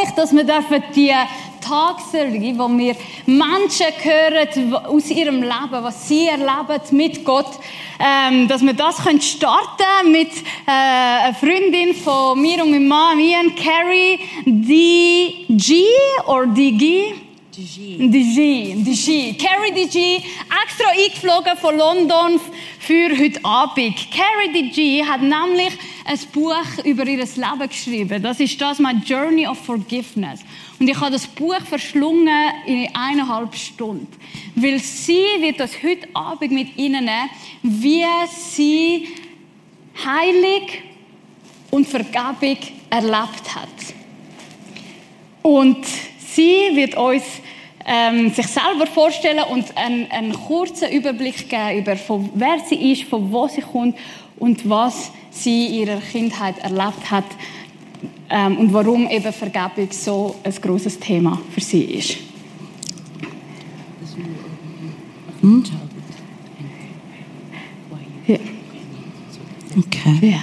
mich, dass wir dürfen die Tagsserie, wo wir Menschen hören aus ihrem Leben, was sie erleben mit Gott, ähm, dass wir das können starten mit äh, einer Freundin von mir und meinem Mann, Ian Carrie, die G oder die G? DG, DG. Carrie DG, extra eingeflogen von London für heute Abend. Carrie DG hat nämlich ein Buch über ihr Leben geschrieben. Das ist das My Journey of Forgiveness. Und ich habe das Buch verschlungen in eineinhalb Stunden. Weil sie wird das heute Abend mit Ihnen wie sie heilig und Vergebung erlebt hat. Und sie wird uns ähm, sich selber vorstellen und einen, einen, kurzen Überblick geben über von wer sie ist, von wo sie kommt und was sie in ihrer Kindheit erlebt hat ähm, und warum eben Vergebung so ein großes Thema für sie ist. Hm? Yeah. Okay. Yeah.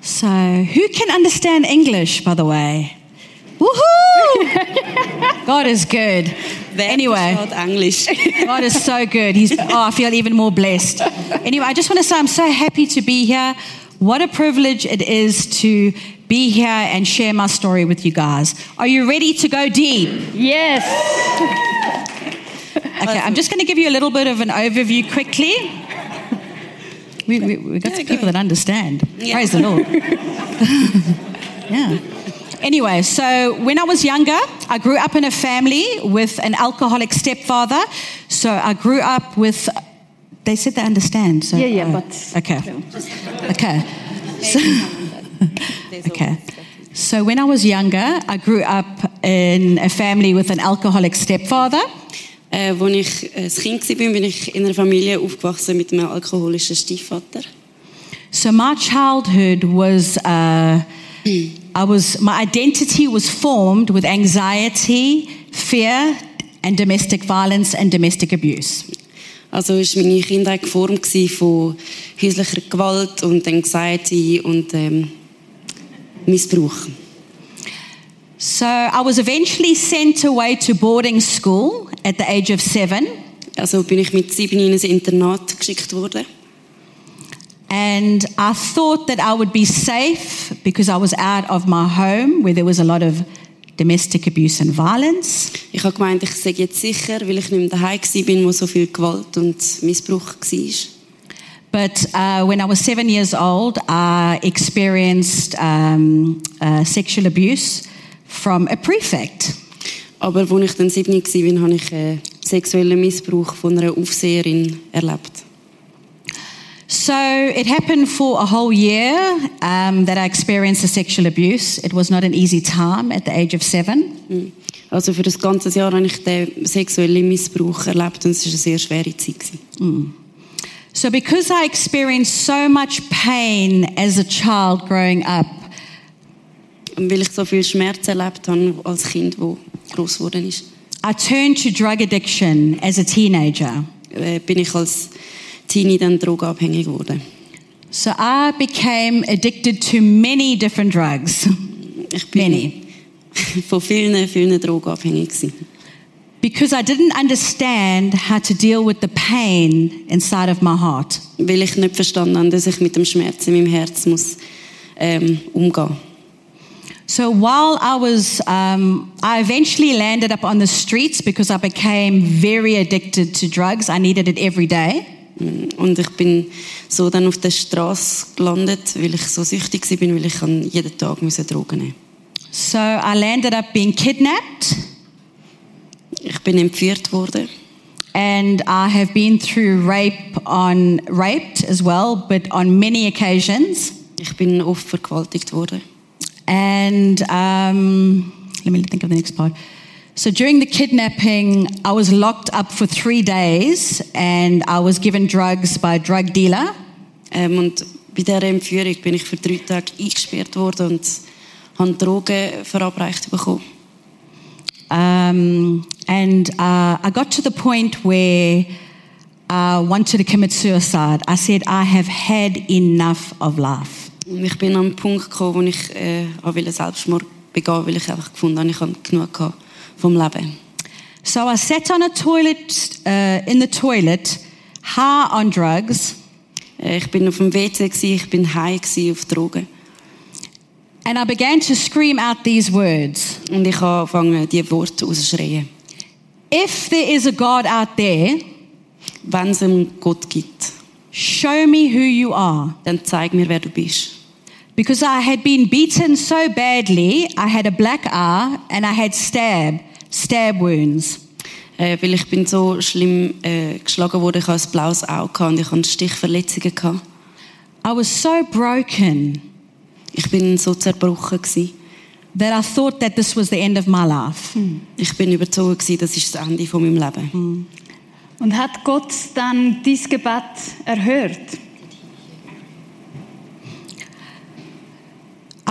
So, who can understand English, by the way? Woohoo! God is good. Anyway, not English. God is so good. He's, oh, I feel even more blessed. Anyway, I just want to say I'm so happy to be here. What a privilege it is to be here and share my story with you guys. Are you ready to go deep? Yes. Okay, I'm just going to give you a little bit of an overview quickly. We, we, we got Yeah, some go people that understand. Yeah. Praise the Lord. yeah. Anyway, so when I was younger, I grew up in a family with an alcoholic stepfather. So I grew up with, they said they understand. So, Yeah, yeah, oh, but- Okay. Okay. So, okay. So when I was younger, I grew up in a family with an alcoholic stepfather. Äh, als ich ein Kind war, bin ich in einer Familie aufgewachsen mit einem alkoholischen Stiefvater. So my childhood was, uh, I was, my identity was formed with anxiety, fear, and domestic violence and domestic abuse. Also war meine Kindheit geformt von häuslicher Gewalt und Anxiety und ähm, Missbrauch. So I was eventually sent away to boarding school at the age of seven, Also bin ich mit sieben in ein Internat geschickt worden. And I thought that I would be safe because I was out of my home where there was a lot of domestic abuse and violence. Ich habe gemeint, ich sei jetzt sicher, weil ich nicht mehr daheim war, wo so viel Gewalt und Missbrauch war. But uh, when I was seven years old, I experienced um, uh, sexual abuse from a prefect. Aber als ich dann sieben war, habe ich äh, sexuellen Missbrauch von einer Aufseherin erlebt. So it happened for a whole year um, that I experienced the sexual abuse. It was not an easy time at the age of seven. Mhm. Also für das ganze Jahr habe ich den sexuellen Missbrauch erlebt und es war eine sehr schwere Zeit. gewesen. So because I experienced so much pain as a child growing up, Und weil ich so viel Schmerz erlebt habe als Kind, wo groß geworden ist, I turned to drug addiction as a teenager. äh, bin ich als Teenie dann drogenabhängig geworden. So I became addicted to many different drugs. Ich bin Many. von vielen, vielen Drogen abhängig gewesen. Because I didn't understand how to deal with the pain inside of my heart. Weil ich nicht verstanden habe, dass ich mit dem Schmerz in meinem Herz muss, ähm, umgehen So while I was, um, I eventually landed up on the streets because I became very addicted to drugs. I needed it every day. Und ich bin so dann auf der Straße gelandet, weil ich so süchtig war, weil ich an jeden Tag Drogen nehmen So I landed up being kidnapped, Ich bin entführt worden. and I have been through rape on raped as well, but on many occasions. Ich bin oft vergewaltigt worden. And um, let me think of the next part. So during the kidnapping, I was locked up for three days, and I was given drugs by a drug dealer. Ähm, und bei dieser Entführung bin ich für drei Tage eingesperrt worden und habe Drogen verabreicht bekommen. Um, and uh, I got to the point where I wanted to commit suicide. I said, I have had enough of life. Ich bin an einen Punkt gekommen, wo ich äh, auch wollte Selbstmord begehen, weil ich einfach gefunden habe, ich habe genug gehabt vom Leben. So I sat on a toilet, uh, in the toilet, high on drugs, Äh, Ich bin auf dem WC, gewesen, ich bin high gewesen auf Drogen. and I began to scream out these words Und ich habe angefangen, diese Worte auszuschreien. If there is a God out there, Wenn es einen Gott gibt, show me who you are. dann zeig mir, wer du bist. Because I had been beaten so badly, I had a black eye and I had stab, stab wounds. Äh, weil ich bin so schlimm äh, geschlagen worden, ich hatte ein blaues Auge und ich hatte Stichverletzungen. Gehabt. I was so broken Ich bin so zerbrochen. Gewesen. that I thought that this was the end of my life. Ich bin überzeugt, gewesen, das ist das Ende von meinem Leben. Und hat Gott dann dein Gebet erhört?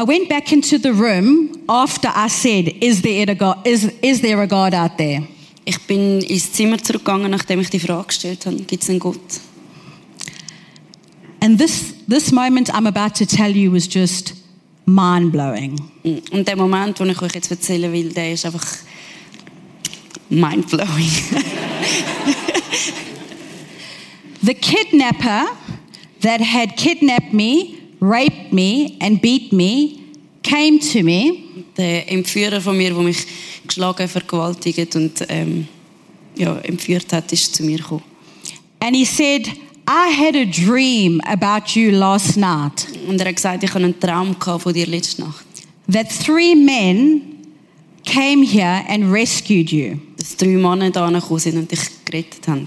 I went back into the room after I said, Is there a God, is, is there a God out there? Ich bin ins Zimmer zurückgegangen, nachdem ich die Frage gestellt habe, gibt es einen Gott? And this, this moment I'm about to tell you was just mind blowing. Mm, und der Moment, den ich euch jetzt erzählen will, der ist einfach mindblowing. The kidnapper that had kidnapped me, raped me, and beat me came to me der Entführer von mir, der mich geschlagen, vergewaltigt und ähm, ja, entführt hat, ist zu mir gekommen. and he said, I had a dream about you last night Und er hat gesagt, ich hatte einen Traum von dir letzte Nacht. that three men came here and rescued you. Dass drei Männer da sind und dich gerettet haben.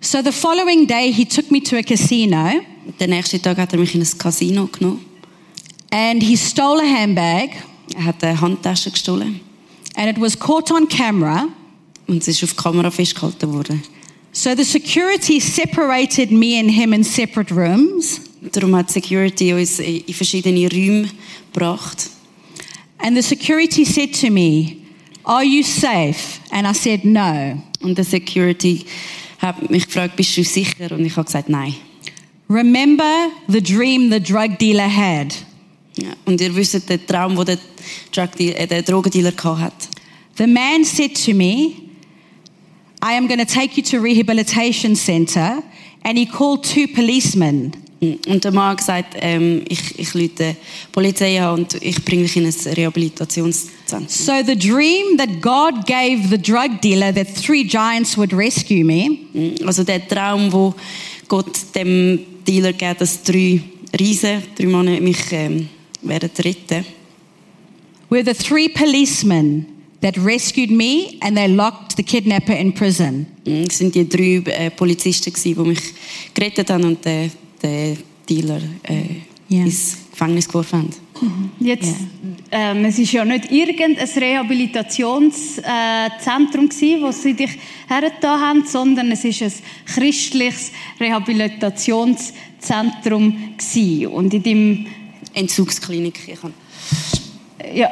So the following day, he took me to a casino Den nächsten Tag hat er mich in ein Casino genommen. and he stole a handbag, Er hat eine Handtasche gestohlen. and it was caught on camera. Und es ist auf Kamera festgehalten worden. So the security separated me and him in separate rooms. Darum hat Security uns in verschiedene Räume gebracht. And the security said to me, Are you safe? And I said, No. Und der Security hat mich gefragt, bist du sicher? Und ich habe gesagt, nein. Remember the dream the drug dealer had. Ja. Und ihr wisst den Traum, den der, Drug Deal- äh, der Drogendealer hat. The man said to me, I am going to take you to rehabilitation center. And he called two policemen. Mm, und der Mann gesagt, ähm, ich, ich die Polizei an und ich bringe dich in ein Rehabilitationszentrum. So the dream that God gave the drug dealer that three giants would rescue me Also der Traum, wo Gott dem Dealer gibt, dass drei Riesen, drei Männer mich ähm, werden retten. were the three policemen that rescued me and they locked the kidnapper in prison. Es sind die drei äh, Polizisten gewesen, die mich gerettet haben und den, den Dealer äh, Ja. ins Gefängnis geworfen haben. Jetzt, ähm, es ist ja nicht irgendein Rehabilitationszentrum äh, wo sie dich hergetan haben, sondern es ist ein christliches Rehabilitationszentrum gsi. Und in dem, Entzugsklinik. Ich kann ja,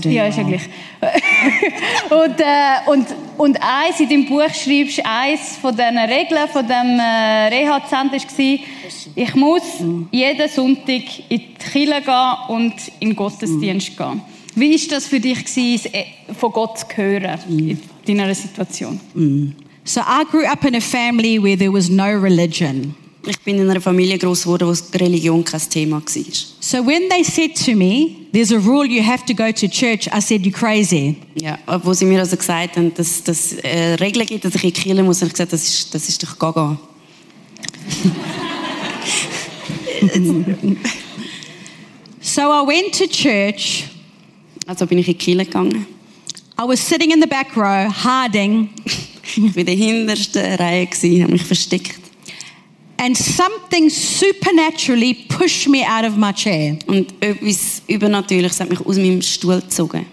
Doing ja, ist ja gleich. und, äh, und, und eins in deinem Buch schreibst du, eins von diesen Regeln von dem äh, Reha-Zentrum war, ich muss jeden Sonntag in die Kirche gehen und in den Gottesdienst gehen. Wie war das für dich, gewesen, es, äh, von Gott zu hören in deiner Situation? So I grew up in a family where there was no religion. Ich bin in einer Familie groß geworden, wo Religion kein Thema war. So when they said to me, there's a rule you have to go to church, I said, you crazy. Ja, wo sie mir also gesagt haben, dass es äh, Regeln gibt, dass ich in die Kirche muss, habe ich gesagt, das ist, das ist doch gaga. So I went to church. Also bin ich in die Kirche gegangen. I was sitting in the back row, hiding, Ich war in der hintersten Reihe, habe mich versteckt. And something supernaturally pushed me out of my chair. Und etwas Übernatürliches hat mich aus meinem Stuhl gezogen.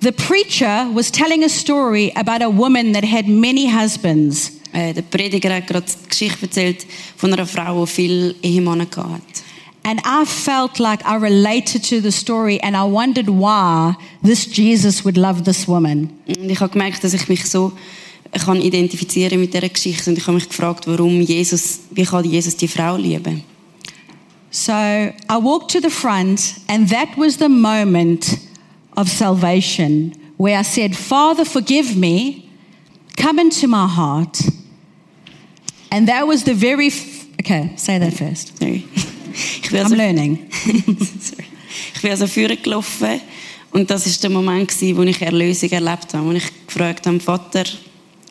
The preacher was telling a story about a woman that had many husbands. Äh, der Prediger hat gerade die Geschichte erzählt von einer Frau, die viele Ehemänner hatte. And I felt like I related to the story and I wondered why this Jesus would love this woman. Und ich habe gemerkt, dass ich mich so kann identifizieren mit dieser Geschichte. Und ich habe mich gefragt, warum Jesus, wie kann Jesus die Frau lieben? So I walked to the front, and that was the moment of salvation where I said, Father, forgive me, come into my heart. And that was the very, okay, say that first. Sorry. I'm also, learning. sorry. ich bin also vorgelaufen gelaufen und das ist der Moment wo ich Erlösung erlebt habe, wo ich gefragt habe, Vater,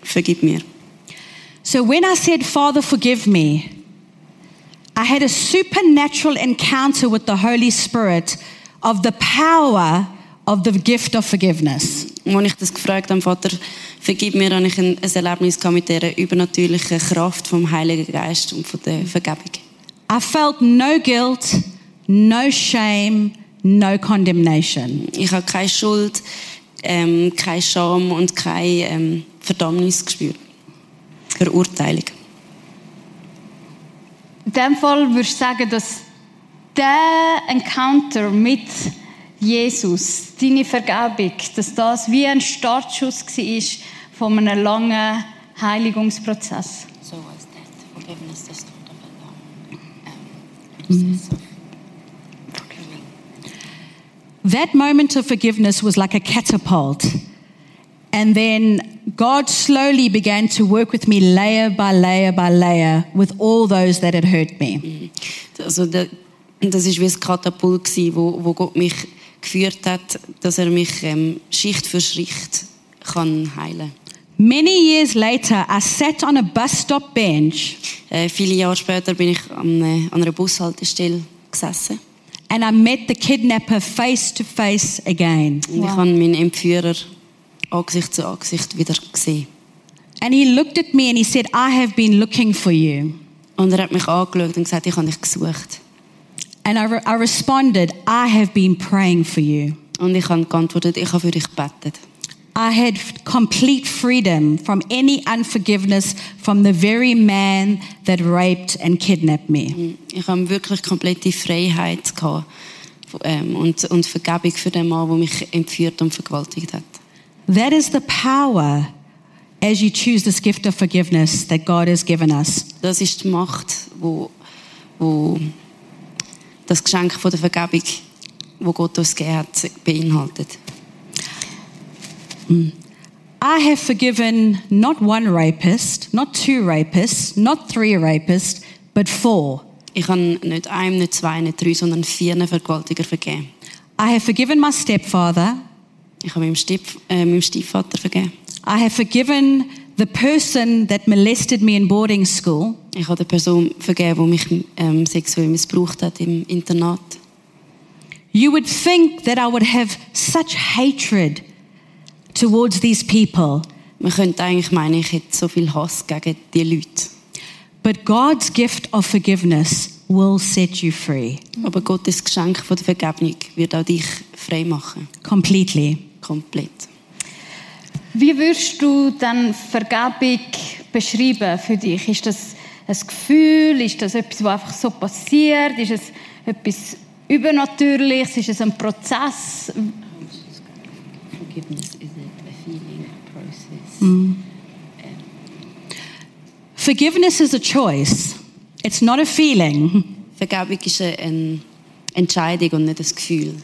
vergib mir. So when I said, Father, forgive me, I had a supernatural encounter with the Holy Spirit of the power of the gift of forgiveness. Als ich das gefragt habe, Vater, vergib mir, habe ich ein, ein Erlebnis mit dieser übernatürlichen Kraft vom Heiligen Geist und von der Vergebung. I felt no guilt, no shame, no condemnation. Ich habe keine Schuld, ähm, keine Scham und keine ähm, Verdammnis gespürt. Verurteilung. In dem Fall würde ich sagen, dass der Encounter mit Jesus, deine Vergebung, dass das wie ein Startschuss war von einem langen Heiligungsprozess. So was that. Forgiveness is not That moment of forgiveness was like a catapult. And then God slowly began to work with me layer by layer by layer with all those that had hurt me. Also der, das ist wie ein Katapult gsi, wo, wo Gott mich geführt hat, dass er mich ähm, Schicht für Schicht kann heilen. Many years later, I sat on a bus stop bench Äh, viele Jahre später bin ich an, äh, an einer Bushaltestelle gesessen and I met the kidnapper face to face again. und ich habe meinen Entführer Angesicht zu Angesicht wieder gesehen. And he looked at me and he said, I have been looking for you. Und er hat mich angeschaut und gesagt, ich habe dich gesucht. And I, re- I responded, I have been praying for you. Und ich habe geantwortet, ich habe für dich gebetet. I had complete freedom from any unforgiveness from the very man that raped and kidnapped me. Ich habe wirklich komplette Freiheit gehabt ähm, und, und Vergebung für den Mann, der mich entführt und vergewaltigt hat. That is the power as you choose this gift of forgiveness that God has given us. Das ist die Macht, wo, wo das Geschenk von der Vergebung, wo Gott uns gegeben hat, beinhaltet. I have forgiven not one rapist, not two rapists, not three rapists, but four. Ich habe nicht einem, nicht zwei, nicht drei, sondern vier Vergewaltiger vergeben. I have forgiven my stepfather. Ich habe meinem, Stief, äh, meinem Stiefvater vergeben. I have forgiven the person that molested me in boarding school. Ich habe der Person vergeben, die mich ähm, sexuell missbraucht hat im Internat. You would think that I would have such hatred towards these people, Man könnte eigentlich meinen, ich hätte so viel Hass gegen die Leute. but God's gift of forgiveness will set you free Aber Gottes Geschenk von der Vergebung wird auch dich frei machen. completely. Komplett. Wie würdest du dann Vergebung beschreiben für dich? Ist das ein Gefühl? Ist das etwas, was einfach so passiert? Ist es etwas Übernatürliches? Ist es ein Prozess? Forgiveness is a feeling, a process. Forgiveness is a choice, it's not a feeling. Vergebung ist eine- Entscheidung und nicht ein Gefühl.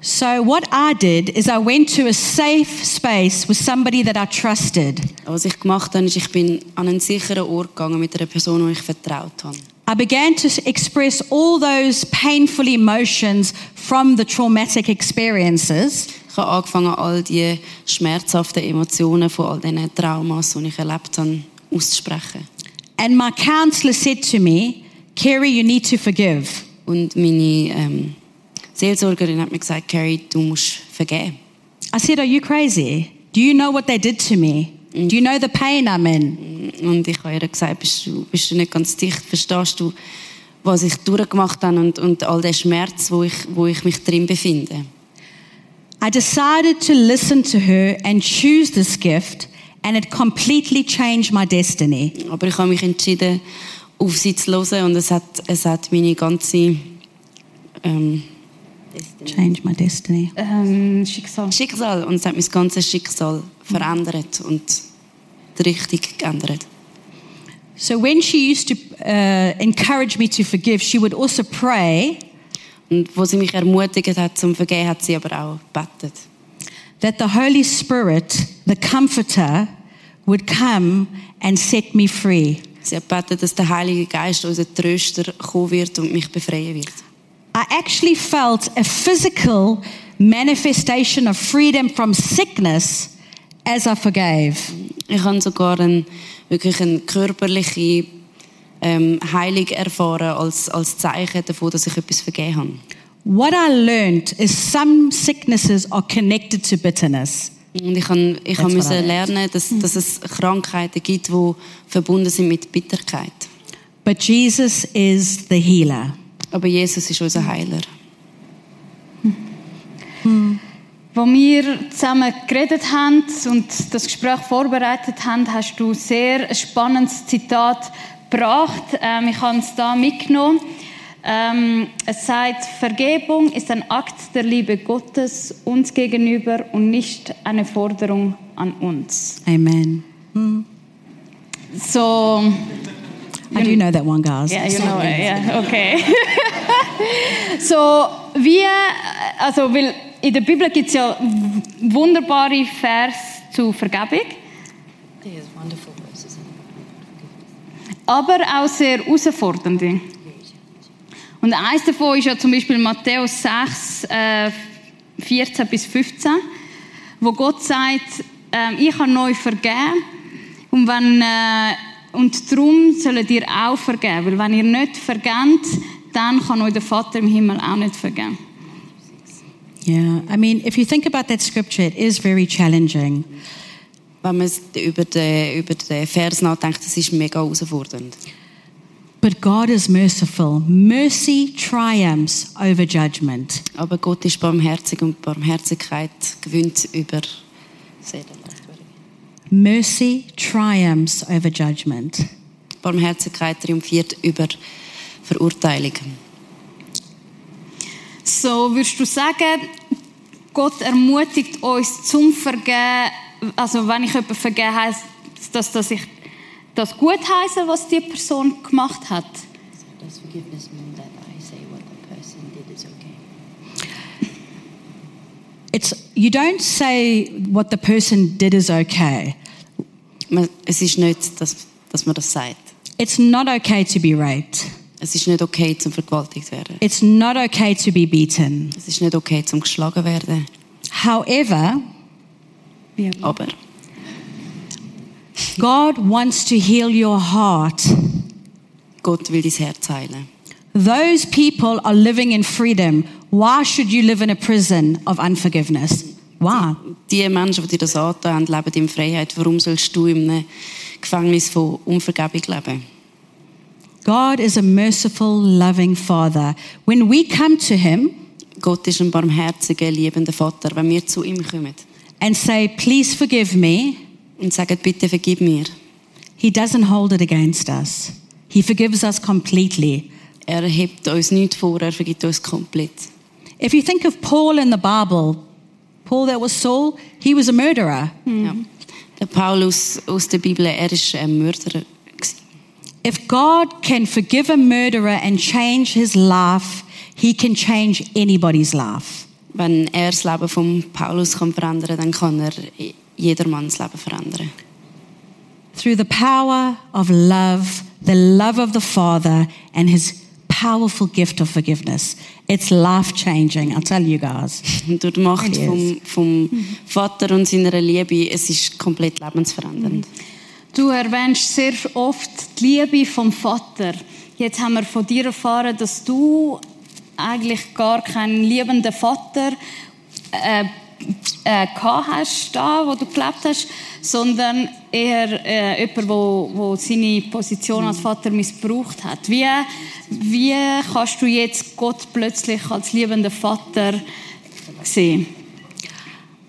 So, what I did is I went to a safe space with somebody that I trusted. Was ich gemacht habe, ist, ich bin an einen sicheren Ort gegangen mit einer Person, ich vertraut habe. I began to express all those painful emotions from the traumatic experiences. Ich habe angefangen, all die schmerzhaften Emotionen von all diesen Traumas, die ich erlebt habe, auszusprechen. And my counselor said to me, Carrie, you need to forgive. Und meine ähm, Seelsorgerin hat mir gesagt, Carrie, du musst vergeben. I said, Are you crazy? Do you know what they did to me? Do you know the pain I'm in? Und ich habe ihr gesagt, bist du, bist du nicht ganz dicht? Verstehst du, was ich durchgemacht habe und, und all den Schmerz, wo ich, wo ich mich drin befinde? I decided to listen to her and choose this gift, and it completely changed my destiny. Aber ich habe mich entschieden, auf sie zu hören und es hat, es hat meine ganze ähm, Change my destiny. Ähm, Schicksal. Schicksal und es hat mein ganzes Schicksal verändert und die Richtung geändert. So when she used to uh, encourage me to forgive, she would also pray Und wo sie mich ermutigt hat zum Vergehen, hat sie aber auch gebetet. that the Holy Spirit, the Comforter, would come and set me free. Sie hat gebetet, dass der Heilige Geist, unser Tröster, kommen wird und mich befreien wird. I actually felt a physical manifestation of freedom from sickness as I forgave. Ich habe sogar ein, wirklich eine körperliche ähm, Heilung erfahren als, als Zeichen davon, dass ich etwas vergeben habe. What I learned is some sicknesses are connected to bitterness. Und ich habe ich I müssen lernen, dass, dass es Krankheiten gibt, die verbunden sind mit Bitterkeit. But Jesus is the healer. Aber Jesus ist unser Heiler. Wo wir zusammen geredet haben und das Gespräch vorbereitet haben, hast du sehr ein spannendes Zitat gebracht. Ähm, ich habe es da mitgenommen. Ähm, es sagt, Vergebung ist ein Akt der Liebe Gottes uns gegenüber und nicht eine Forderung an uns. Amen. So, I do know that one, guys. Ja, you know, it, ja, okay. so, wie, also, weil in der Bibel gibt es ja wunderbare Vers zu Vergebung, aber auch sehr herausfordernde. Und eins davon ist ja zum Beispiel Matthäus 6, äh, 14 bis 15, wo Gott sagt, äh, ich habe euch vergeben und, wenn, äh, und darum sollt ihr auch vergeben, weil wenn ihr nicht vergebt, dann kann euch der Vater im Himmel auch nicht vergeben. Yeah. I mean, if you think about that scripture, it is very challenging. Wenn man über den, über den Vers nachdenkt, das ist mega herausfordernd. But God is merciful. Mercy triumphs over judgment. Aber Gott ist barmherzig und Barmherzigkeit gewinnt über Mercy triumphs over judgment. Barmherzigkeit triumphiert über Verurteilung. So würdest du sagen, Gott ermutigt uns zum Vergeben, also wenn ich jemanden vergeben heisst, dass, dass ich das gut heiße, was die Person gemacht hat. Does forgiveness mean It's you don't say what the person did is okay. Es ist nicht, dass, dass man das sagt. It's not okay to be raped. Es ist nicht okay, zum vergewaltigt werden. It's not okay to be beaten. Es ist nicht okay, zum geschlagen werden. However, Aber God wants to heal your heart. Gott will dein Herz heilen. Those people are living in freedom. Why should you live in a prison of unforgiveness? Why? Die Menschen, die das angetan haben, leben in Freiheit. Warum sollst du in einem Gefängnis von Unvergebung leben? God is a merciful, loving Father. When we come to Him Gott ist ein barmherziger, liebender Vater. Wenn wir zu ihm kommen and say, Please forgive me, und sagen, bitte vergib mir, He doesn't hold it against us. He forgives us completely. er hebt uns nichts vor, er vergibt uns komplett. If you think of Paul in the Bible, Paul that was Saul, he was a murderer. Ja. Der Paulus aus der Bibel, er ist ein Mörderer. If God can forgive a murderer and change his life, he can change anybody's life. Wenn er das Leben von Paulus kann verändern dann kann er jedermanns Leben verändern. Through the power of love, the love of the Father, and his powerful gift of forgiveness. It's life changing, I'll tell you guys. Durch die Macht vom, vom Vater und seiner Liebe, es ist komplett lebensverändernd. Du erwähnst sehr oft die Liebe vom Vater. Jetzt haben wir von dir erfahren, dass du eigentlich gar keinen liebenden Vater äh, äh, gehabt hast, da, wo du gelebt hast, sondern eher äh, jemand, wo, wo seine Position als Vater missbraucht hat. Wie, wie kannst du jetzt Gott plötzlich als liebenden Vater sehen?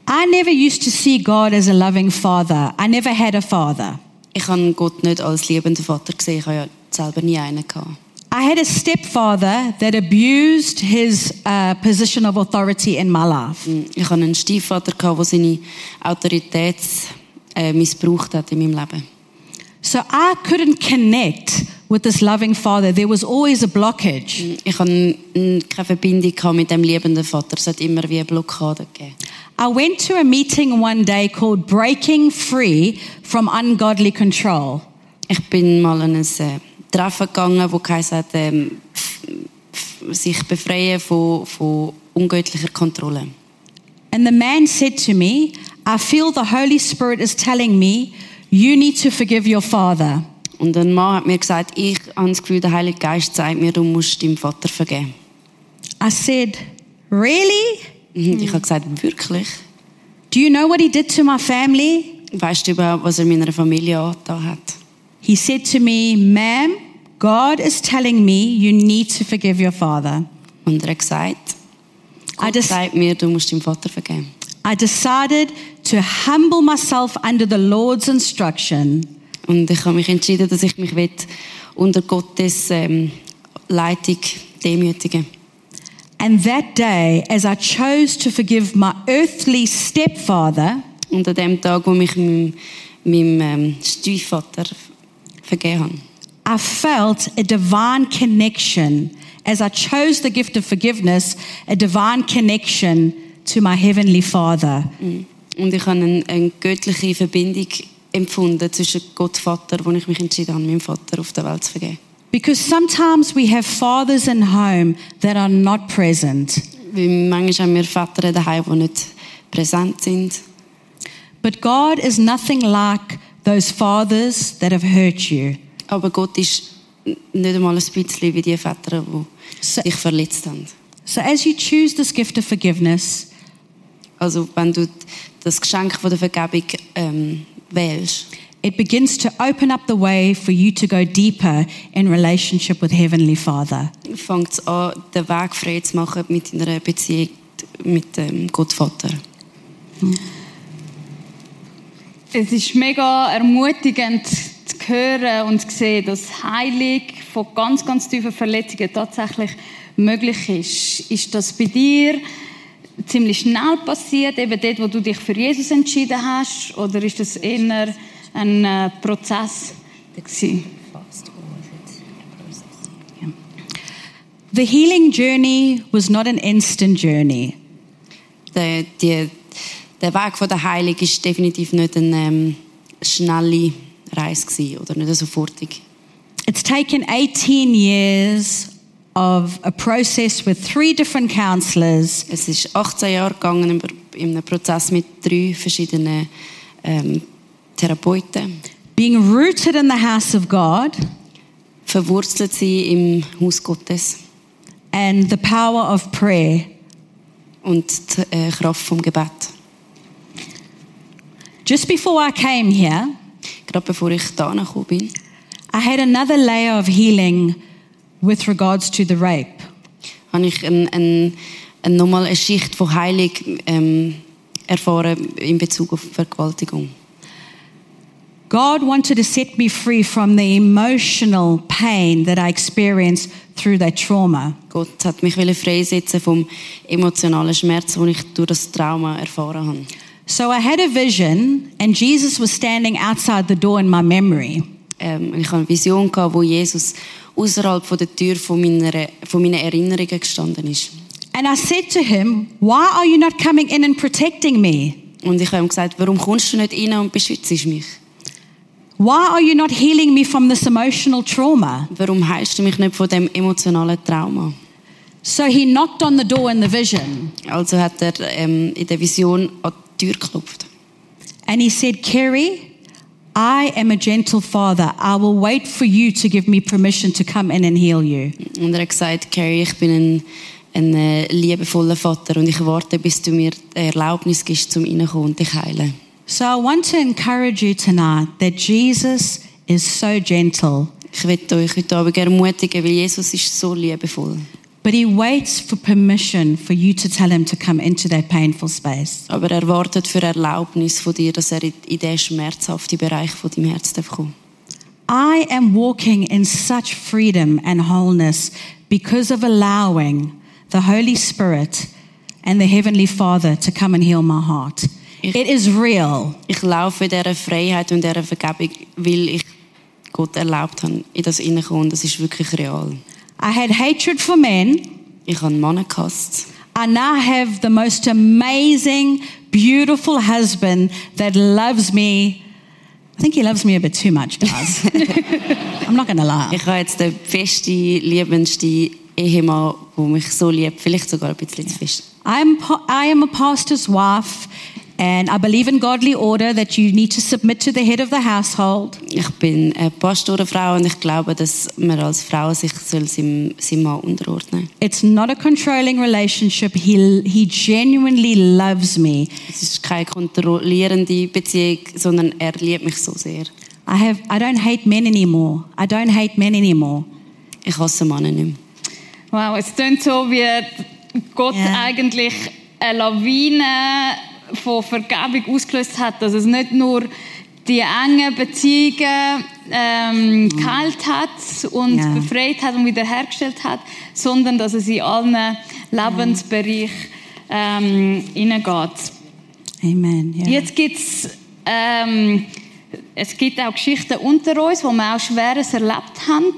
I never used to see God as a loving father. I never had a father. Ich habe Gott nicht als liebenden Vater gesehen, ich habe ja selber nie einen gehabt. I had a stepfather that abused his uh, position of authority in my life. Ich habe einen Stiefvater gehabt, der seine Autorität äh, missbraucht hat in meinem Leben. So I couldn't connect with this loving father. There was always a blockage. Ich hatte keine Verbindung mit dem liebenden Vater. Es hat immer wie eine Blockade gegeben. I went to a meeting one day called Breaking Free from Ungodly Control. Ich bin mal an ein äh, Treffen gegangen, wo geheißen hat, ähm, sich befreien von, von ungöttlicher Kontrolle. And the man said to me, I feel the Holy Spirit is telling me, you need to forgive your father. Und ein Mann hat mir gesagt, ich habe das Gefühl, der Heilige Geist sagt mir, du musst deinem Vater vergeben. I said, Really? Und Ich habe gesagt, wirklich? Do you know what he did to my family? Weißt du überhaupt, was er meiner Familie angetan hat? He said to me, Ma'am, God is telling me you need to forgive your father. Und er hat gesagt, I, Gott des- sagt mir, du musst deinem Vater vergeben. I decided to humble myself under the Lord's instruction. Und ich habe mich entschieden, dass ich mich will unter Gottes ähm, Leitung demütigen And that day, as I chose to forgive my earthly stepfather, Und an dem Tag, wo mich meinem, meinem ähm, Stiefvater vergeben habe, I felt a divine connection. As I chose the gift of forgiveness, a divine connection to my heavenly Father. Mm. Und ich habe eine, eine göttliche Verbindung empfunden zwischen Gott Vater, wo ich mich entschieden habe, meinem Vater auf der Welt zu vergeben. Because sometimes we have fathers in home that are not present. Weil manchmal haben wir Väter daheim, die nicht präsent sind. But God is nothing like those fathers that have hurt you. Aber Gott ist nicht einmal ein bisschen wie die Väter, die So- dich verletzt haben. So as you choose this gift of forgiveness, Also wenn du das Geschenk von der Vergebung ähm, wählst, it begins to open up the way for you to go deeper in relationship with Heavenly Father. fängt es an, den Weg frei zu machen mit deiner Beziehung mit ähm, Gott Vater. Es ist mega ermutigend zu hören und zu sehen, dass Heilung von ganz, ganz tiefen Verletzungen tatsächlich möglich ist. Ist das bei dir ziemlich schnell passiert, eben dort, wo du dich für Jesus entschieden hast, oder ist das eher ein äh, Prozess gewesen? The healing journey was not an instant journey. Der, die, der Weg von der Heilung ist definitiv nicht eine ähm, schnelle Reise gewesen, oder nicht sofortig. It's taken 18 years of a process with three different counselors Es ist 18 Jahre gegangen in einem Prozess mit drei verschiedenen ähm, Therapeuten. being rooted in the house of God Verwurzelt sie im Haus Gottes and the power of prayer. und die äh, Kraft vom Gebet. Just before I came here, Gerade bevor ich da bin, I had another layer of healing with regards to the rape. habe ich ein, ein, ein, nochmal eine Schicht von Heilung ähm, erfahren in Bezug auf Vergewaltigung. God wanted to set me free from the emotional pain that I experienced through that trauma. Gott hat mich wollen freisetzen vom emotionalen Schmerz, den ich durch das Trauma erfahren habe. So I had a vision, and Jesus was standing outside the door in my memory. Ähm, ich hatte eine Vision, gehabt, wo Jesus außerhalb von der Tür von, meiner, von meinen Erinnerungen gestanden ist. And I said to him, Why are you not coming in and protecting me? Und ich habe ihm gesagt, warum kommst du nicht rein und beschützt mich? Why are you not healing me from this emotional trauma? Warum heilst du mich nicht von dem emotionalen Trauma? So he knocked on the door in the vision Also hat er ähm, in der Vision an die Tür geklopft. and he said, Kerry, I am a gentle father. I will wait for you to give me permission to come in and heal you. Und er hat gesagt, Carrie, ich bin ein, ein äh, liebevoller Vater und ich warte, bis du mir Erlaubnis gibst, zum reinkommen und dich heilen. So I want to encourage you tonight that Jesus is so gentle, Ich will euch heute Abend ermutigen, weil Jesus ist so liebevoll. But he waits for permission for you to tell him to come into that painful space. Aber er wartet für Erlaubnis von dir, dass er in, den schmerzhaften Bereich von deinem Herz I am walking in such freedom and wholeness because of allowing the Holy Spirit and the Heavenly Father to come and heal my heart. Ich- It is real. Ich laufe in dieser Freiheit und dieser Vergebung, weil ich Gott erlebt habe, in das. Das ist wirklich real. I had hatred for men. Habe Männer gehasst. I now have the most amazing, beautiful husband that loves me. I think he loves me a bit too much, guys. I'm not going to lie. Ich habe jetzt den beste, liebendste Ehemann, der mich so liebt. Vielleicht sogar ein bisschen zu fest. I'm, I am a pastor's wife, and I believe in godly order that you need to submit to the head of the household. Ich bin eine Pastorenfrau und ich glaube, dass man als Frau sich soll seinem, seinem Mann unterordnen It's not a controlling relationship. He, he genuinely loves me. Es ist keine kontrollierende Beziehung, sondern er liebt mich so sehr. I, have, I don't hate men anymore. I don't hate men anymore. Ich hasse Männer nicht mehr. Wow, es klingt so, wie Gott Ja. eigentlich eine Lawine von Vergebung ausgelöst hat, dass es nicht nur die engen Beziehungen ähm, geheilt hat und Ja. befreit hat und wiederhergestellt hat, sondern dass es in allen Lebensbereichen ähm, hineingeht. Amen. Yeah. Jetzt gibt's, ähm, es gibt auch Geschichten unter uns, wo wir auch Schweres erlebt haben,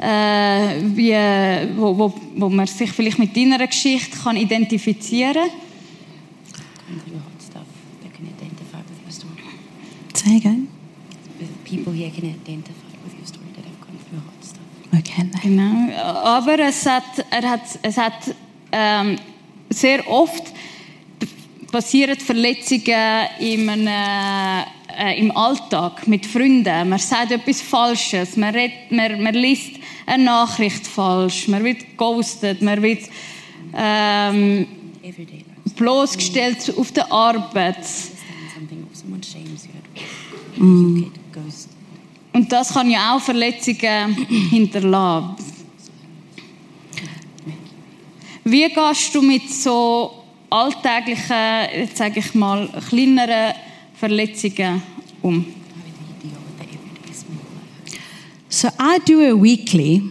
äh, wie, wo, wo, wo man sich vielleicht mit deiner Geschichte kann identifizieren kann. Say again. People here can identify with your story that have gone through hard stuff. Okay. Genau. Aber es hat, er hat, es hat ähm, sehr oft passieren Verletzungen im, äh, äh, im Alltag mit Freunden. Man sagt etwas Falsches, man, red, man, man liest eine Nachricht falsch, man wird ghostet, man wird ähm, Everyday life. Bloßgestellt auf der Arbeit. Ghost. Und das kann ja auch Verletzungen hinterlassen. Wie gehst du mit so alltäglichen, jetzt sage ich mal, kleineren Verletzungen um? So I do a weekly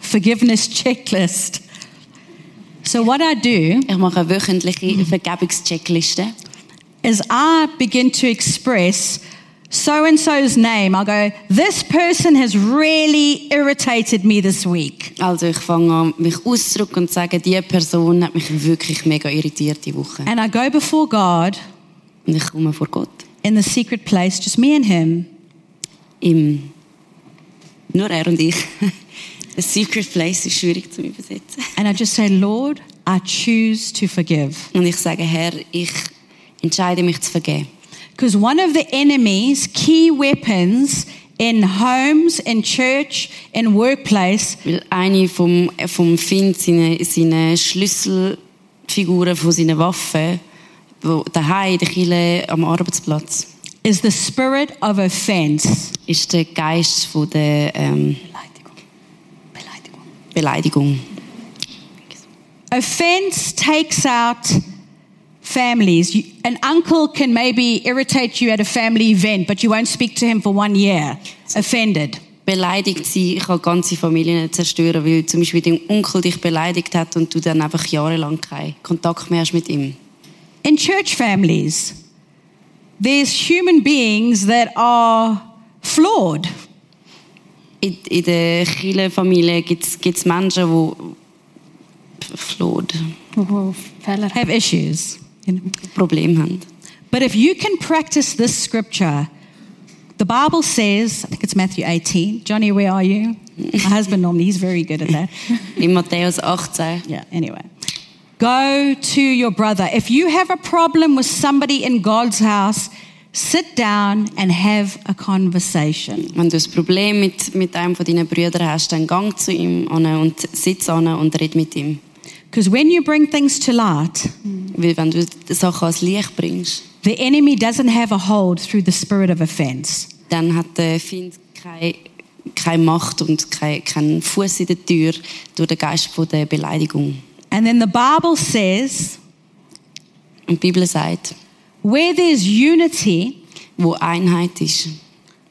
forgiveness checklist. So what I do Ich mache eine wöchentliche Vergebungscheckliste. is I begin to express so and so's name. I go, this person has really irritated me this week. Also ich fange an, mich auszudrücken und sage, diese Person hat mich wirklich mega irritiert die Woche. And I go before God Und ich komme vor Gott. in the secret place, just me and him. Im nur er und ich. A secret place ist schwierig zu übersetzen. And I just say, Lord, I choose to forgive. Und ich sage, Herr, ich entscheide mich zu vergeben. Because one of the enemy's key weapons in homes, in church, in workplace Weil eine vom, vom Find, seine, seine Schlüsselfiguren von seinen Waffen, wo daheim in der Kirche am Arbeitsplatz, is the spirit of offense. ist der Geist von der ähm, Beleidigung. Offense takes out families. An uncle can maybe irritate you at a family event, but you won't speak to him for one year. Offended. Beleidigt sein kann ganze Familien zerstören, weil zum Beispiel dein Onkel dich beleidigt hat und du dann einfach jahrelang keinen Kontakt mehr hast mit ihm. In church families, there's human beings that are flawed. In, in der Kirchenfamilie gibt es Menschen, die flawed Wo have issues. You know. Probleme haben. But if you can practice this scripture, the Bible says, I think it's Matthew 18. Johnny, where are you? My husband normally, he's very good at that. In Matthäus 18. Yeah, anyway. Go to your brother. If you have a problem with somebody in God's house, sit down and have a conversation. Wenn du ein Problem mit, mit einem von deinen Brüdern hast, dann gang zu ihm und sitz an und red mit ihm. Because when you bring things to light, Weil wenn du Sachen ans Licht bringst, the enemy doesn't have a hold through the spirit of offense. dann hat der Find keine, keine Macht und keinen kein Fuß in der Tür durch den Geist von der Beleidigung. And then the Bible says, Und die Bibel sagt, where there's unity, wo Einheit ist,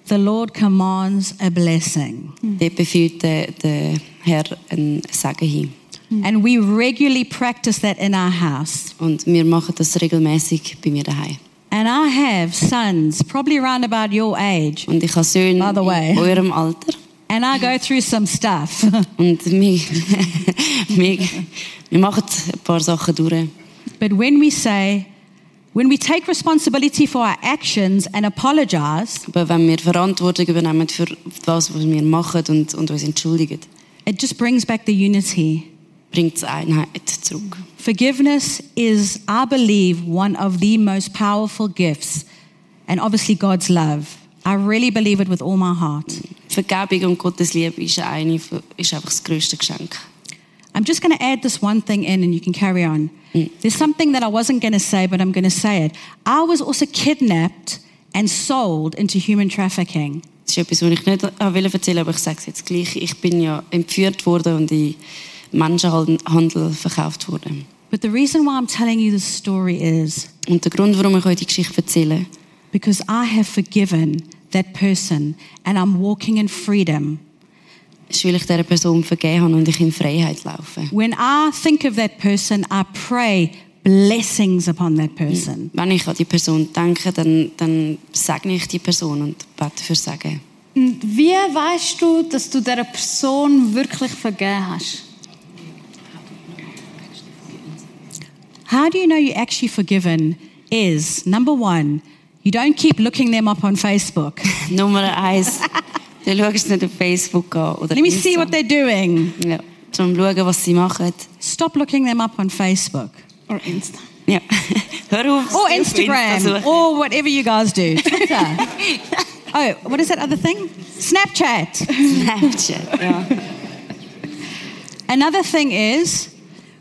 the Lord commands a blessing. Mm. dort befiehlt der, der Herr ein Segen hin. Mm. And we regularly practice that in our house. Und wir machen das regelmäßig bei mir daheim. And I have sons, probably around about your age, Und ich habe Söhne By the way. in eurem Alter. and I go through some stuff. Und wir, wir, wir machen ein paar Sachen durch. but when we say, wenn wir Verantwortung übernehmen für das, was wir machen und, und uns entschuldigen, it just brings back the unity. bringt Einheit zurück. Forgiveness is, I believe, one of the most powerful gifts, and obviously God's love. I really believe it with all my heart. Vergebung und Gottes Liebe ist, eine, ist einfach das grösste Geschenk. I'm just going to add this one thing in and you can carry on. Mm. There's something that I wasn't going to say, but I'm going to say it. I was also kidnapped and sold into human trafficking. Das ist etwas, was ich nicht will erzählen aber ich sage es jetzt gleich. Ich bin ja entführt worden und in Menschenhandel verkauft worden. But the reason why I'm telling you this story is Und der Grund, warum ich euch die Geschichte erzähle, because I have forgiven that person and I'm walking in freedom. Ist, weil ich dieser Person vergeben habe und ich in Freiheit laufe. When I think of that person, I pray blessings upon that person. Wenn ich an die Person denke, dann, dann segne ich die Person und bete für Segen. Und wie weißt du, dass du dieser Person wirklich vergeben hast? How do you know you're actually forgiven? Is number one, you don't keep looking them up on Facebook. Nummer eins, du schaust nicht auf Facebook an oder Let me see what they're doing. Ja, zum schauen, was sie machen. Stop looking them up on Facebook Oder Insta? Ja. Hör auf. or Instagram Insta or whatever you guys do. Twitter. oh, what is that other thing? Snapchat. Snapchat, ja. Another thing is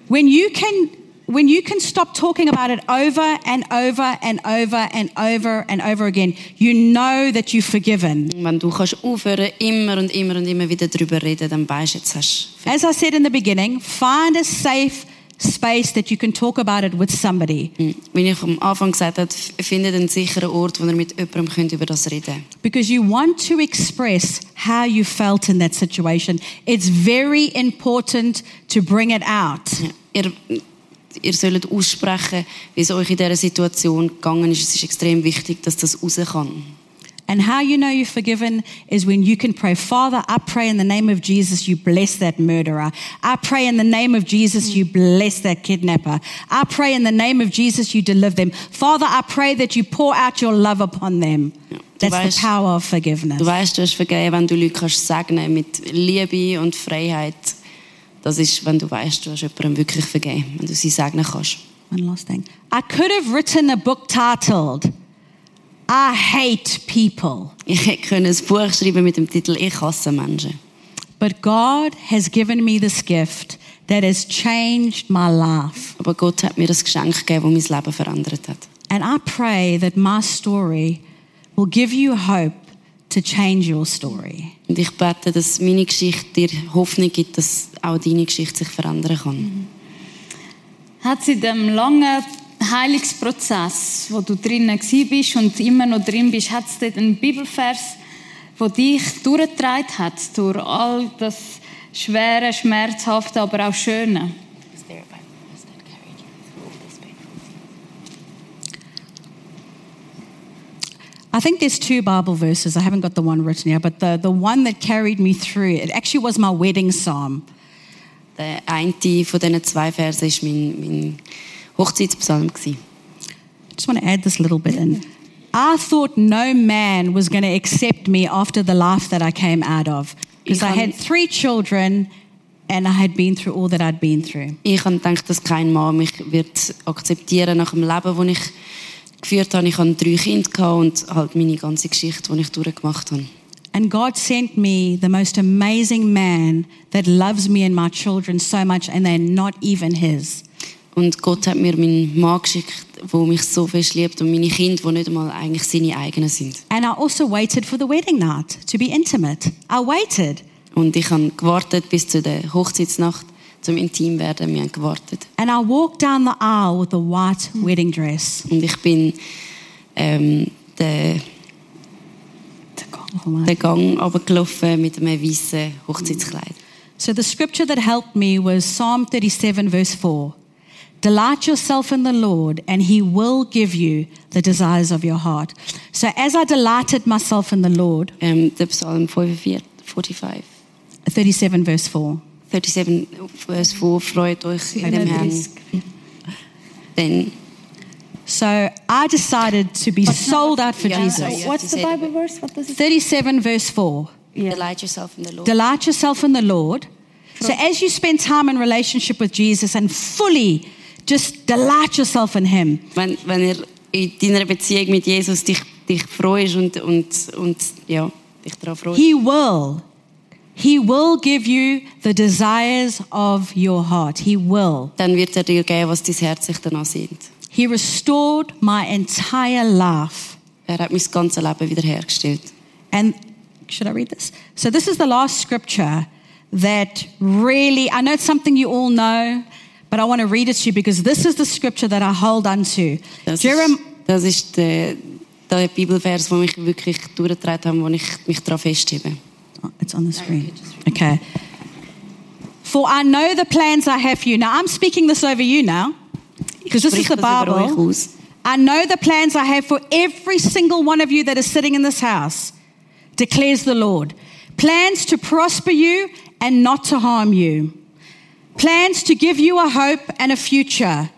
when you can when you can stop talking about it over and over and over and over and over again, you know that you've forgiven. Mm, Wenn du kannst aufhören, immer und immer und immer wieder darüber reden, dann weißt du, jetzt hast du As I said in the beginning, find a safe space that you can talk about it with somebody. Mm, wie ich am Anfang gesagt habe, findet einen sicheren Ort, wo ihr mit jemandem könnt über das reden. Because you want to express how you felt in that situation. It's very important to bring it out. Ja. Ihr, ihr sollt aussprechen, wie es euch in dieser Situation gegangen ist. Es ist extrem wichtig, dass das raus kann. And how you know you're forgiven is when you can pray, Father, I pray in the name of Jesus, you bless that murderer. I pray in the name of Jesus, you bless that kidnapper. I pray in the name of Jesus, you deliver them. Father, I pray that you pour out your love upon them. That's weißt- the power of forgiveness. Du weißt, du hast vergeben, wenn du Leute kannst segnen mit Liebe und Freiheit. Das ist, wenn du weißt, du hast jemandem wirklich vergeben, wenn du sie segnen kannst. One last thing. I could have written a book titled, I Hate People. Ich hätte ein Buch schreiben mit dem Titel Ich hasse Menschen. But God has given me this gift that has changed my life. Aber Gott hat mir das Geschenk gegeben, das mein Leben verändert hat. And I pray that my story will give you hope to change your story. Und ich bete, dass meine Geschichte dir Hoffnung gibt, dass auch deine Geschichte sich verändern kann. Hat es in dem langen Heilungsprozess, wo du drinnen bist und immer noch drin bist, hat es einen Bibelvers, der dich durchgetragen hat durch all das schwere, schmerzhafte, aber auch schöne? I think there's two Bible verses. I haven't got the one written here, but the, the one that carried me through it actually was my wedding psalm. Der eine von diesen zwei Versen war mein, mein Hochzeitspsalm. I just want to add this little bit in. I thought no man was going to accept me after the life that I came out of. Because I had three children and I had been through all that I'd been through. Ich habe gedacht, dass kein Mann mich wird akzeptieren nach dem Leben, das ich geführt habe. Ich hatte drei Kinder und halt meine ganze Geschichte, die ich durchgemacht habe. And God sent me the most amazing man that loves me and my children so much, and they're not even his. Und Gott hat mir meinen Mann geschickt, der mich so fest liebt und meine Kinder, die nicht einmal eigentlich seine eigenen sind. And I also waited for the wedding night to be intimate. I waited. Und ich habe gewartet bis zu der Hochzeitsnacht, zum intim werden. Wir haben gewartet. And I walked down the aisle with a white wedding dress. Und ich bin ähm, den, den Gang runtergelaufen mit einem weißen Hochzeitskleid. So the scripture that helped me was Psalm 37, verse 4. Delight yourself in the Lord, and He will give you the desires of your heart. So, as I delighted myself in the Lord, Ähm, der Psalm 45, 45, 37 verse 4. 37, verse 4, freut euch in dem Herrn. 37. Denn So, I decided to be sold out for Yeah, Jesus. sorry. What's the Bible verse? What does it 37 verse 4. Yeah. delight yourself in the Lord. Delight yourself in the Lord. So, as you spend time in relationship with Jesus and fully just delight yourself in Him, wenn, wenn ihr er in deiner Beziehung mit Jesus dich, dich freust und, und, und ja, dich darauf freust, He will. He will give you the desires of your heart. He will. dann wird er dir geben, was dein Herz sich danach sehnt. He restored my entire life. Er hat mein ganzes Leben wiederhergestellt. And should I read this? So, this is the last scripture that really, I know it's something you all know, but I want to read it to you because this is the scripture that I hold on to. Das Jerem- ist, das ist der, der Bibelvers, der mich wirklich durchgetragen hat, wo ich mich daran festhebe. It's on the screen. Okay. For I know the plans I have for you. Now, I'm speaking this over you now because this is the das über euch Bible. I know the plans I have for every single one of you that is sitting in this house, declares the Lord. Plans to prosper you and not to harm you. Plans to give you a hope and a future.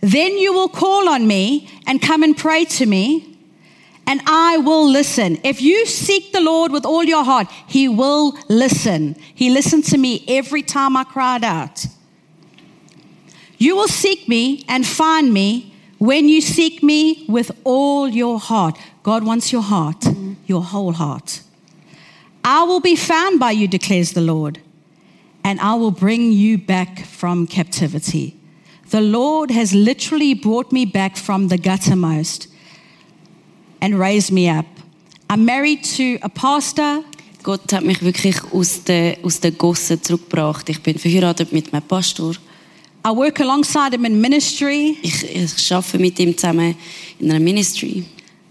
Then you will call on me and come and pray to me, and I will listen. If you seek the Lord with all your heart, He will listen. He listened to me every time I cried out. You will seek me and find me when you seek me with all your heart. God wants your heart, your whole heart. I will be found by you, declares the Lord, and I will bring you back from captivity. The Lord has literally brought me back from the guttermost and raised me up. I'm married to a pastor. Gott hat mich wirklich aus den, aus den Gossen zurückgebracht. Ich bin verheiratet mit einem Pastor. I work alongside him in ministry. Ich, ich arbeite mit ihm zusammen in einer Ministry.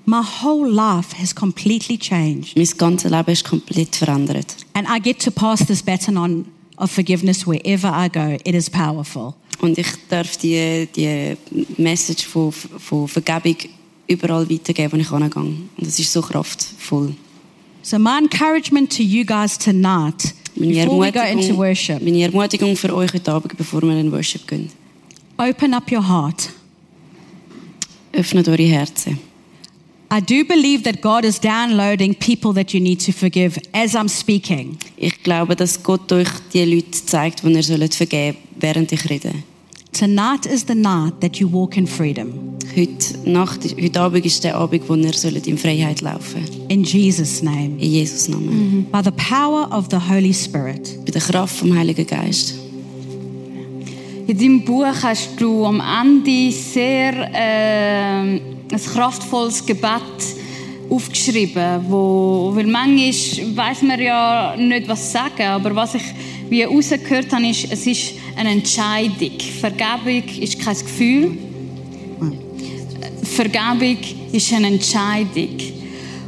My whole life has completely changed. Mein ganzes Leben ist komplett verändert. And I get to pass this baton on of forgiveness wherever I go. It is powerful. Und ich darf die, die Message von, von Vergebung überall weitergeben, wo ich angehe. Und das ist so kraftvoll. So, my encouragement to you guys tonight, Meine before we go into worship, meine Ermutigung für euch heute Abend, bevor wir in Worship gehen. open up your heart. Öffnet eure Herzen. I do believe that God is downloading people that you need to forgive as I'm speaking. Ich glaube, dass Gott euch die Leute zeigt, die ihr sollt vergeben während ich rede. Tonight is the night that you walk in freedom. Heute, Nacht, heute Abend ist der Abend, wo ihr sollt in Freiheit laufen In Jesus' name. In Jesus Namen. By the power of the Holy Spirit. Bei der Kraft vom Heiligen Geist. In deinem Buch hast du am Ende sehr ähm, ein kraftvolles Gebet aufgeschrieben, wo, weil manchmal weiß man ja nicht, was sagen, aber was ich wie rausgehört habe, ist, es ist eine Entscheidung. Vergebung ist kein Gefühl. Vergebung ist eine Entscheidung.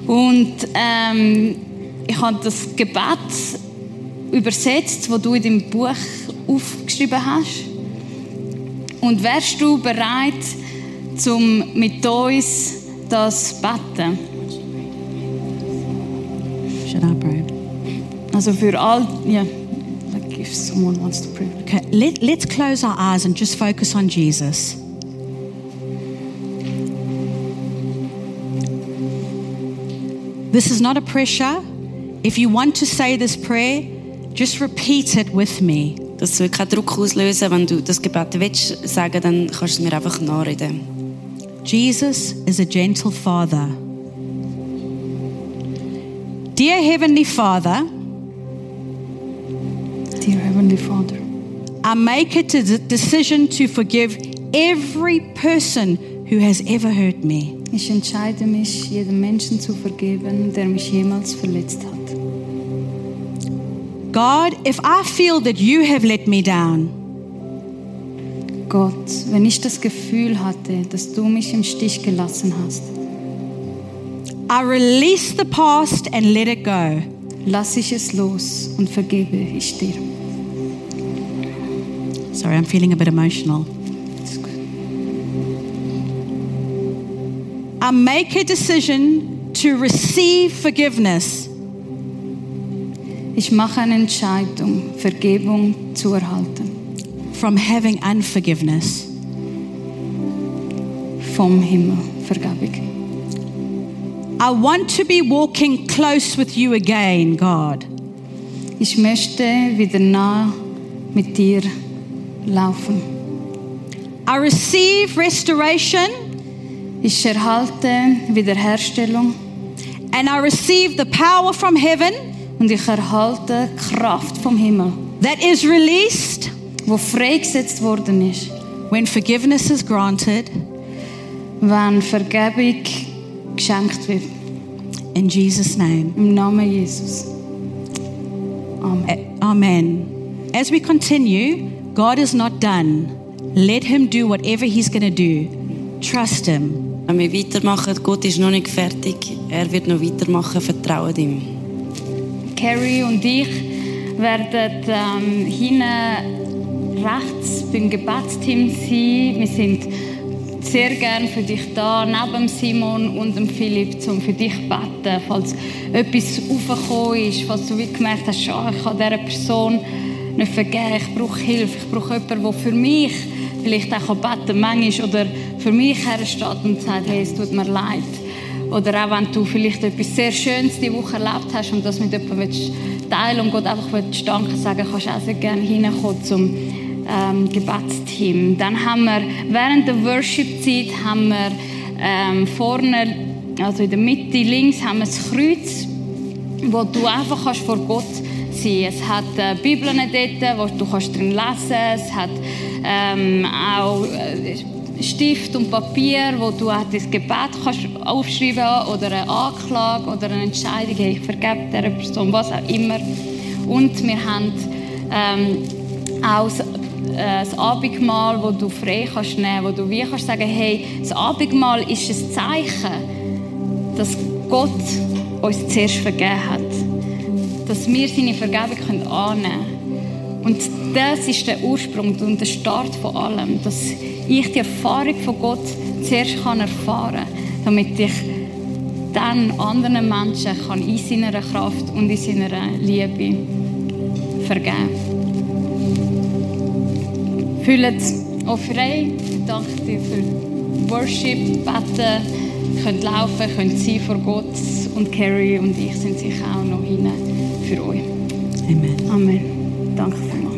Und ähm, ich habe das Gebet übersetzt, das du in deinem Buch aufgeschrieben hast. Und wärst du bereit, zum mit uns das zu beten? Should I pray? Also für all, ja, like if someone wants to pray. Okay, let, let's close our eyes and just focus on Jesus. This is not a pressure. If you want to say this prayer, just repeat it with me. Das soll keinen Druck auslösen. Wenn du das Gebet willst sagen, dann kannst du mir einfach nachreden. Jesus is a gentle Father. Dear Heavenly Father, Heavenly Father, I make it a decision to forgive every person who has ever hurt me. ich entscheide mich, jedem Menschen zu vergeben, der mich jemals verletzt hat. God, if I feel that you have let me down, Gott, wenn ich das Gefühl hatte, dass du mich im Stich gelassen hast, I release the past and let it go. lass ich es los und vergebe ich dir. Sorry, I'm feeling a bit emotional. I make a decision to receive forgiveness. Ich mache eine Entscheidung, Vergebung zu erhalten. From having unforgiveness. Vom Himmel, Vergebung. I want to be walking close with you again, God. Ich möchte wieder nah mit dir laufen. I receive restoration Ich erhalte Wiederherstellung and I receive the power from heaven und ich erhalte Kraft vom Himmel, that is released wo freigesetzt worden ist, when forgiveness is granted. wenn Vergebung geschenkt wird. In Jesus' name. Im Namen Jesus. Amen. Amen. As we continue, God is not done. Let Him do whatever He's going to do. Trust Him. Wenn wir weitermachen, Gott ist noch nicht fertig. Er wird noch weitermachen. Vertraut ihm. Carrie und ich werden ähm, hinten rechts beim Gebetsteam sein. Wir sind sehr gern für dich da, neben Simon und dem Philipp, um für dich zu beten, falls etwas aufgekommen ist, falls du wie gemerkt hast, «Ah, ich kann dieser Person nicht vergeben, ich brauche Hilfe, ich brauche jemanden, der für mich vielleicht auch beten manchmal, oder für mich hersteht und sagt, hey, es tut mir leid. Oder auch wenn du vielleicht etwas sehr Schönes diese Woche erlebt hast und das mit jemandem teilen und Gott einfach willst Danke sagen kannst du auch sehr gerne hineinkommen zum ähm, Gebetsteam. Dann haben wir während der Worship-Zeit haben wir ähm, vorne, also in der Mitte links, haben wir das Kreuz, wo du einfach kannst vor Gott sein. Es hat äh, Bibeln dort, wo du kannst drin lesen. Es hat ähm, auch äh, Stift und Papier, wo du auch das Gebet kannst aufschreiben oder eine Anklage oder eine Entscheidung. Hey, ich vergebe dieser Person, was auch immer. Und wir haben ähm, auch das, äh, das Abendmahl, wo du frei kannst nehmen, wo du wie kannst sagen, hey, das Abendmahl ist ein Zeichen, dass Gott uns zuerst vergeben hat. Dass wir seine Vergebung annehmen können. Und das ist der Ursprung und der Start von allem. Dass ich die Erfahrung von Gott zuerst kann erfahren kann, damit ich dann anderen Menschen kann in seiner Kraft und in seiner Liebe vergeben Fühlt euch frei. Danke dir für Worship, Beten. Könnt laufen, könnt sein vor Gott. Und Carrie und ich sind sicher auch noch hinein Amen. Amen. Dank wel.